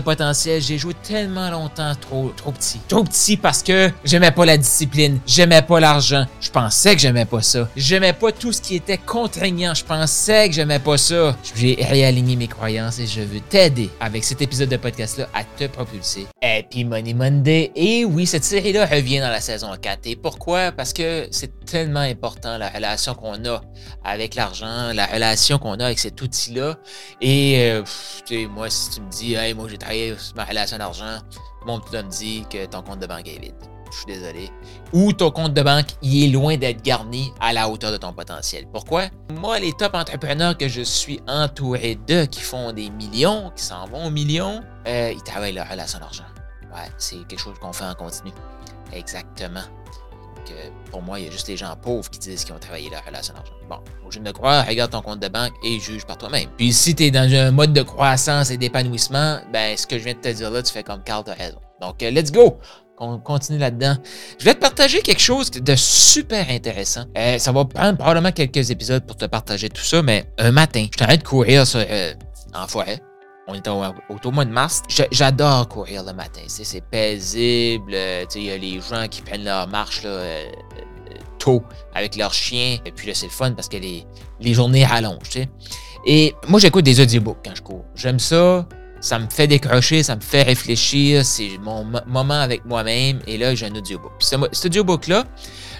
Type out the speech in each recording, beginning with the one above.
potentiel. J'ai joué tellement longtemps trop, trop petit. Trop petit parce que j'aimais pas la discipline, j'aimais pas l'argent. Je pensais que j'aimais pas ça. J'aimais pas tout ce qui était contraignant. Je pensais que j'aimais pas ça. J'ai réaligné mes croyances et je veux t'aider avec cet épisode de podcast-là à te propulser. Happy Money Monday. Et oui, cette série-là revient dans la saison 4. Et pourquoi? Parce que c'est tellement important la relation qu'on a avec l'argent, la relation qu'on a avec cet outil-là. Et euh, tu sais, moi, si tu me dis, hey, moi j'ai travaillé sur ma relation d'argent, mon petit me dit que ton compte de banque est vide. Je suis désolé. Ou ton compte de banque, il est loin d'être garni à la hauteur de ton potentiel. Pourquoi? Moi, les top entrepreneurs que je suis entouré d'eux, qui font des millions, qui s'en vont aux millions, euh, ils travaillent leur relation d'argent. Ouais, c'est quelque chose qu'on fait en continu. Exactement pour moi, il y a juste les gens pauvres qui disent qu'ils ont travaillé la relation d'argent. Bon, je ne crois, regarde ton compte de banque et juge par toi-même. Puis si tu es dans un mode de croissance et d'épanouissement, ben ce que je viens de te dire là, tu fais comme Carl, tu raison. Donc, euh, let's go! On continue là-dedans. Je vais te partager quelque chose de super intéressant. Euh, ça va prendre probablement quelques épisodes pour te partager tout ça, mais un matin, je t'arrête de courir sur, euh, en forêt on est au, mois de mars. J'adore courir le matin. C'est paisible. Euh, il y a les gens qui prennent leur marche là, euh, euh, tôt avec leurs chiens. Et puis là, c'est le fun parce que les, les journées rallongent. Et moi, j'écoute des audiobooks quand je cours. J'aime ça. Ça me fait décrocher, ça me fait réfléchir. C'est mon moment avec moi-même. Et là, j'ai un audiobook. Puis cet audiobook-là,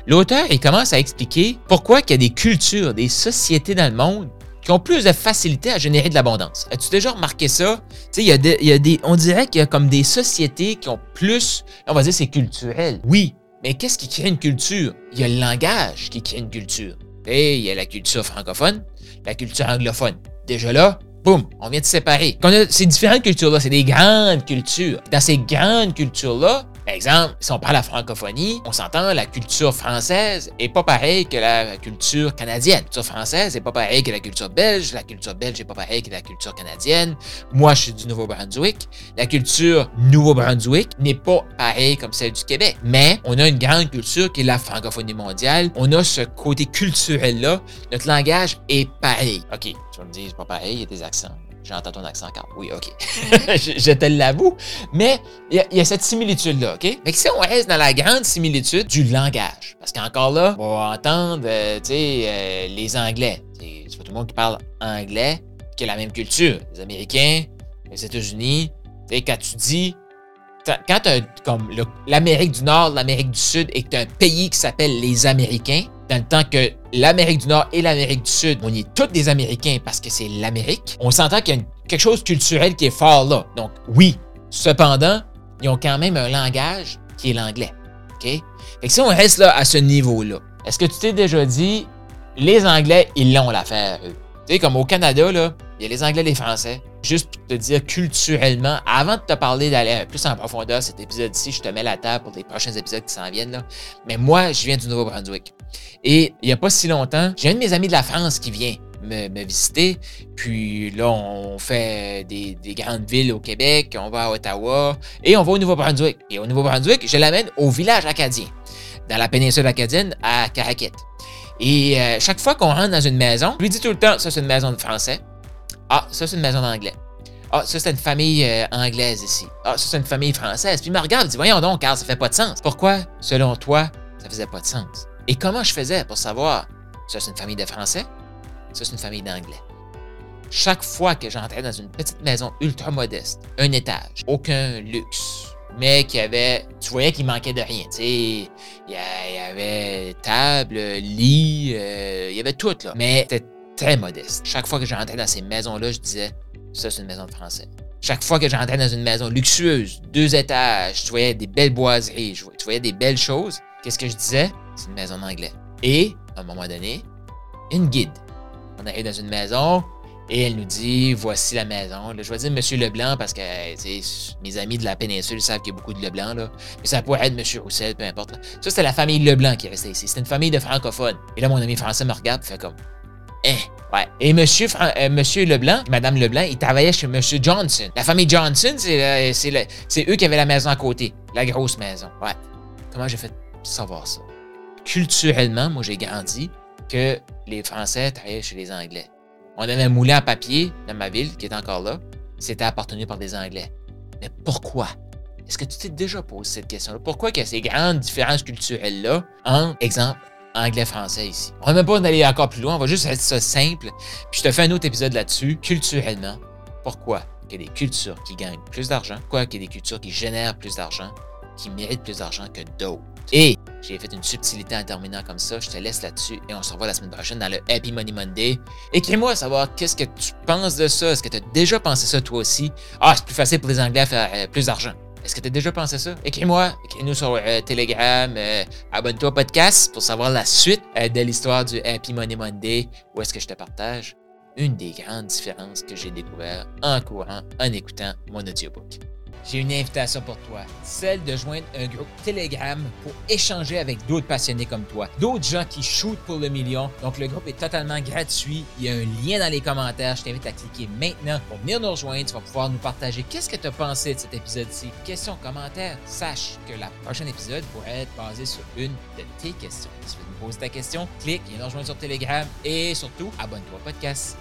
l'auteur, il commence à expliquer pourquoi il y a des cultures, des sociétés dans le monde qui ont plus de facilité à générer de l'abondance. As-tu déjà remarqué ça? Tu il y, a des, on dirait qu'il y a comme des sociétés qui ont plus, on va dire c'est culturel. Oui, mais qu'est-ce qui crée une culture? Il y a le langage qui crée une culture. Et il y a la culture francophone, la culture anglophone. Déjà là, boum, on vient de séparer. ces différentes cultures-là, c'est des grandes cultures. Dans ces grandes cultures-là, exemple, si on parle la francophonie, on s'entend, la culture française est pas pareille que la culture canadienne. La culture française est pas pareille que la culture belge. La culture belge est pas pareille que la culture canadienne. Moi, je suis du Nouveau-Brunswick. La culture Nouveau-Brunswick n'est pas pareille comme celle du Québec. Mais on a une grande culture qui est la francophonie mondiale. On a ce côté culturel-là. Notre langage est pareil. OK, tu vas me dire, c'est pas pareil, il y a des accents. J'entends ton accent, car oui, OK. je, te l'avoue. Mais il y, a cette similitude-là, OK? Mais si on reste dans la grande similitude du langage, parce qu'encore là, on va entendre, euh, tu sais, euh, les Anglais. C'est pas tout le monde qui parle anglais qui a la même culture. Les Américains, les États-Unis. Tu sais, quand tu dis quand tu comme l'Amérique du Nord, l'Amérique du Sud as un pays qui s'appelle les Américains, dans le temps que l'Amérique du Nord et l'Amérique du Sud, on est tous des Américains parce que c'est l'Amérique, on s'entend qu'il y a quelque chose culturel qui est fort là. Donc, oui. Cependant, ils ont quand même un langage qui est l'anglais. OK? Fait que si on reste là à ce niveau-là, est-ce que tu t'es déjà dit, les Anglais, ils l'ont l'affaire, eux? Tu sais, comme au Canada, là, il y a les Anglais et les Français. Juste pour te dire culturellement, avant de te parler d'aller plus en profondeur cet épisode-ci, je te mets la table pour les prochains épisodes qui s'en viennent. Mais moi, je viens du Nouveau-Brunswick. Et il n'y a pas si longtemps, j'ai un de mes amis de la France qui vient me, visiter. Puis là, on fait des, des, grandes villes au Québec, on va à Ottawa et on va au Nouveau-Brunswick. Et au Nouveau-Brunswick, je l'amène au village acadien, dans la péninsule acadienne, à Caraquette. Et euh, chaque fois qu'on rentre dans une maison, je lui dis tout le temps, ça c'est une maison de français. Ah, ça c'est une maison d'anglais. Ah, ça c'est une famille euh, anglaise ici. Ah, ça c'est une famille française. Puis il me regarde, dit, voyons donc, car ça fait pas de sens. Pourquoi, selon toi, ça faisait pas de sens? Et comment je faisais pour savoir, ça c'est une famille de français, ça c'est une famille d'anglais. Chaque fois que j'entrais dans une petite maison ultra modeste, un étage, aucun luxe, mais qui avait, tu voyais qu'il manquait de rien. Tu sais, il y, avait table, lit, euh, il y avait tout là. Mais c'était très modeste. Chaque fois que j'entrais dans ces maisons-là, je disais, ça c'est une maison de français. Chaque fois que j'entrais dans une maison luxueuse, deux étages, tu voyais des belles boiseries, tu voyais des belles choses. Qu'est-ce que je disais? C'est une maison d'anglais. Et, à un moment donné, une guide. On arrive dans une maison, Et elle nous dit voici la maison. Je vais dire Monsieur Leblanc parce que mes amis de la péninsule savent qu'il y a beaucoup de Leblanc. Là. Mais ça pourrait être Monsieur Roussel, peu importe. Ça, c'était la famille Leblanc qui restait ici. C'était une famille de francophones. Et là, mon ami français me regarde et fait comme Eh, Ouais. Et monsieur, euh, monsieur Leblanc, Madame Leblanc, ils travaillaient chez Monsieur Johnson. La famille Johnson, c'est, eux qui avaient la maison à côté. La grosse maison. Ouais. Comment j'ai fait savoir ça? Culturellement, moi, j'ai grandi que les Français travaillaient chez les Anglais. On avait un moulin à papier dans ma ville, qui est encore là. C'était appartenu par des Anglais. Mais pourquoi? Est-ce que tu t'es déjà posé cette question-là? Pourquoi il y a ces grandes différences culturelles-là entre, exemple, anglais-français ici. On va même pas aller encore plus loin, on va juste être ça simple. Puis je te fais un autre épisode là-dessus, culturellement. Pourquoi? Qu'il y a des cultures qui gagnent plus d'argent? Pourquoi? Qu'il y a des cultures qui génèrent plus d'argent, qui méritent plus d'argent que d'autres? Et j'ai fait une subtilité en terminant comme ça. Je te laisse là-dessus et on se revoit la semaine prochaine dans le Happy Money Monday. Écris-moi à savoir qu'est-ce que tu penses de ça. Est-ce que tu as déjà pensé ça toi aussi? Ah, c'est plus facile pour les Anglais à faire euh, plus d'argent. Est-ce que tu as déjà pensé ça? Écris-moi, écris-nous sur euh, Telegram, euh, abonne-toi au podcast pour savoir la suite euh, de l'histoire du Happy Money Monday, où est-ce que je te partage une des grandes différences que j'ai découvert en courant, en écoutant mon audiobook j'ai une invitation pour toi, celle de joindre un groupe Telegram pour échanger avec d'autres passionnés comme toi, d'autres gens qui shootent pour le million. Donc le groupe est totalement gratuit, il y a un lien dans les commentaires, je t'invite à cliquer maintenant pour venir nous rejoindre, tu vas pouvoir nous partager qu'est-ce que tu as pensé de cet épisode-ci. Questions, commentaires, sache que la prochaine épisode pourrait être basé sur une de tes questions. Si tu veux nous poser ta question, clique, viens nous rejoindre sur Telegram et surtout, abonne-toi au podcast.